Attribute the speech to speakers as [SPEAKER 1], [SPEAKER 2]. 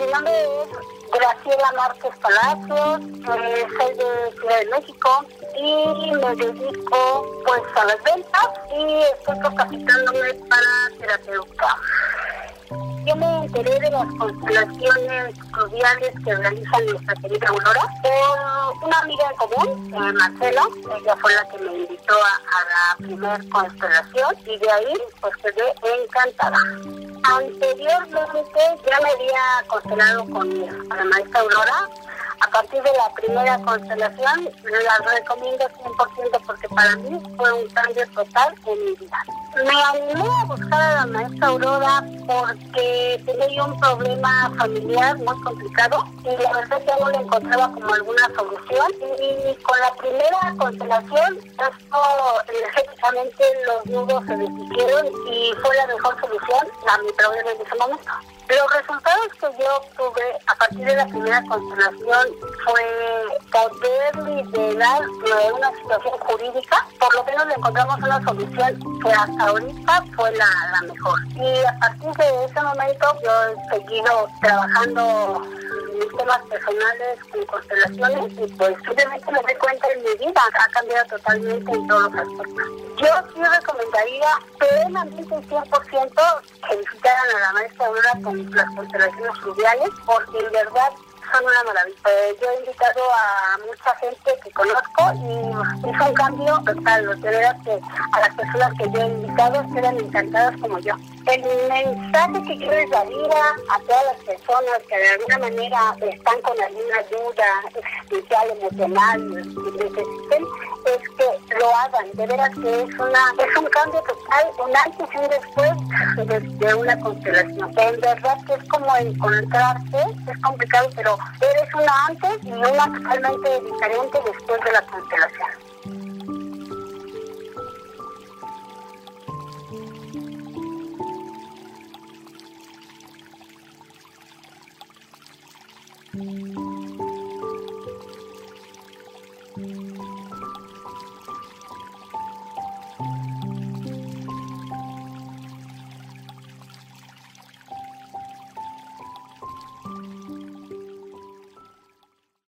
[SPEAKER 1] Mi nombre es Graciela Márquez Palacios, eh, soy de Ciudad de México y me dedico pues a las ventas y estoy capacitándome para terapeuta. Yo me enteré de las constelaciones fluviales que realiza nuestra querida Aurora por una amiga en común, eh, Marcela. Ella fue la que me invitó a, la primera constelación y de ahí pues quedé encantada. Anteriormente ya me había constelado con la maestra Aurora. A partir de la primera constelación la recomiendo 100% porque para mí fue un cambio total en mi vida. Me animé a buscar a la maestra Aurora porque tenía un problema familiar muy complicado y la verdad ya no le encontraba como alguna solución. Y con la primera constelación, esto energéticamente los nudos se deshicieron y fue la mejor solución a mi problema en ese momento. Los resultados que yo obtuve a partir de la primera constelación fue poder liberar de una situación jurídica, por lo menos le encontramos una solución que hasta ahorita fue la, la mejor. Y a partir de ese momento yo he seguido trabajando mis temas personales con constelaciones y pues simplemente me doy cuenta en mi vida ha cambiado totalmente en todos los aspectos. Yo sí recomendaría plenamente el 100% que visitaran a la maestra Aurora con las constelaciones fluviales porque en verdad son una maravilla. Eh, yo he invitado a mucha gente que conozco y hizo un cambio total. De verdad que a las personas que yo he invitado quedan encantadas como yo. El mensaje que quiero es daría a todas las personas que de alguna manera están con alguna duda existencial, emocional, necesiten, es que lo hagan. De veras que es una es un cambio total, un antes y un después de, de una constelación. En verdad que es como encontrarse, es complicado, pero eres una antes y una totalmente diferente después de la constelación.
[SPEAKER 2] Thank you.